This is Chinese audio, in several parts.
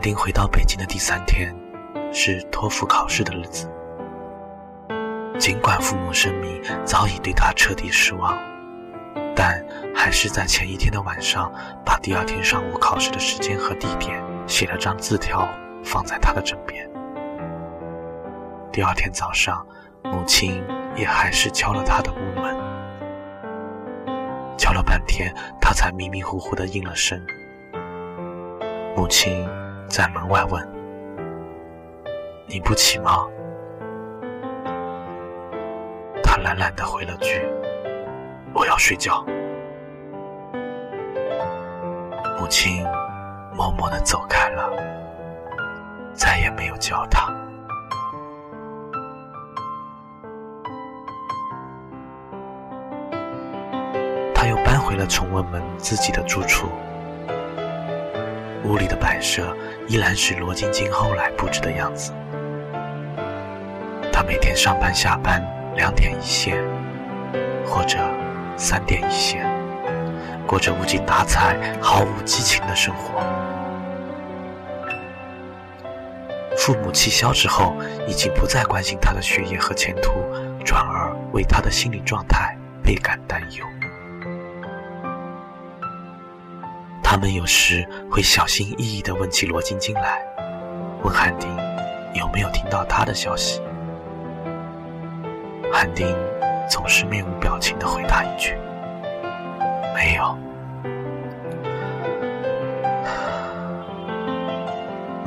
丁回到北京的第三天，是托福考试的日子。尽管父母声明早已对他彻底失望，但还是在前一天的晚上，把第二天上午考试的时间和地点写了张字条放在他的枕边。第二天早上，母亲也还是敲了他的屋门，敲了半天，他才迷迷糊糊的应了声。母亲在门外问：“你不起吗？”他懒懒的回了句：“我要睡觉。”母亲默默的走开了，再也没有叫他。他又搬回了崇文门自己的住处。屋里的摆设依然是罗晶晶后来布置的样子。他每天上班下班两点一线，或者三点一线，过着无精打采、毫无激情的生活。父母气消之后，已经不再关心他的学业和前途，转而为他的心理状态倍感担忧。他们有时会小心翼翼地问起罗晶晶来，问汉丁有没有听到她的消息。汉丁总是面无表情地回答一句：“没有，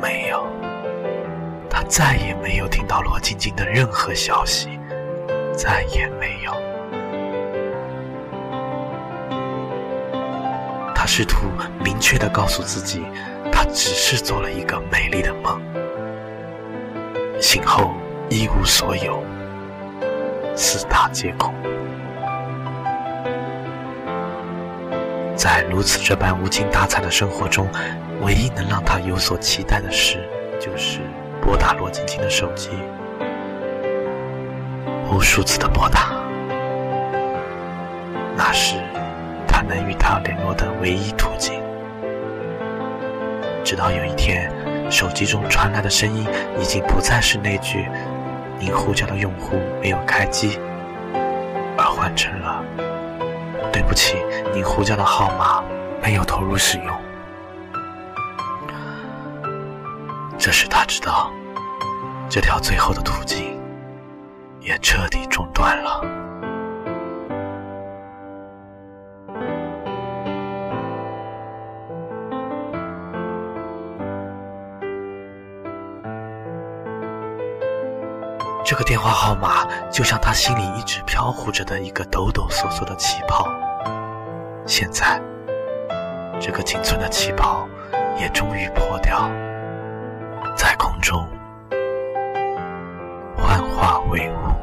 没有。”他再也没有听到罗晶晶的任何消息，再也没有。他试图明确地告诉自己，他只是做了一个美丽的梦，醒后一无所有，四大皆空。在如此这般无精打采的生活中，唯一能让他有所期待的事，就是拨打罗晶晶的手机，无数次的拨打，那时他。能与他联络的唯一途径。直到有一天，手机中传来的声音已经不再是那句“您呼叫的用户没有开机”，而换成了“对不起，您呼叫的号码没有投入使用”。这时他知道，这条最后的途径也彻底中断了。这个电话号码就像他心里一直飘忽着的一个抖抖嗦嗦的气泡，现在，这个仅存的气泡也终于破掉，在空中幻化为雾。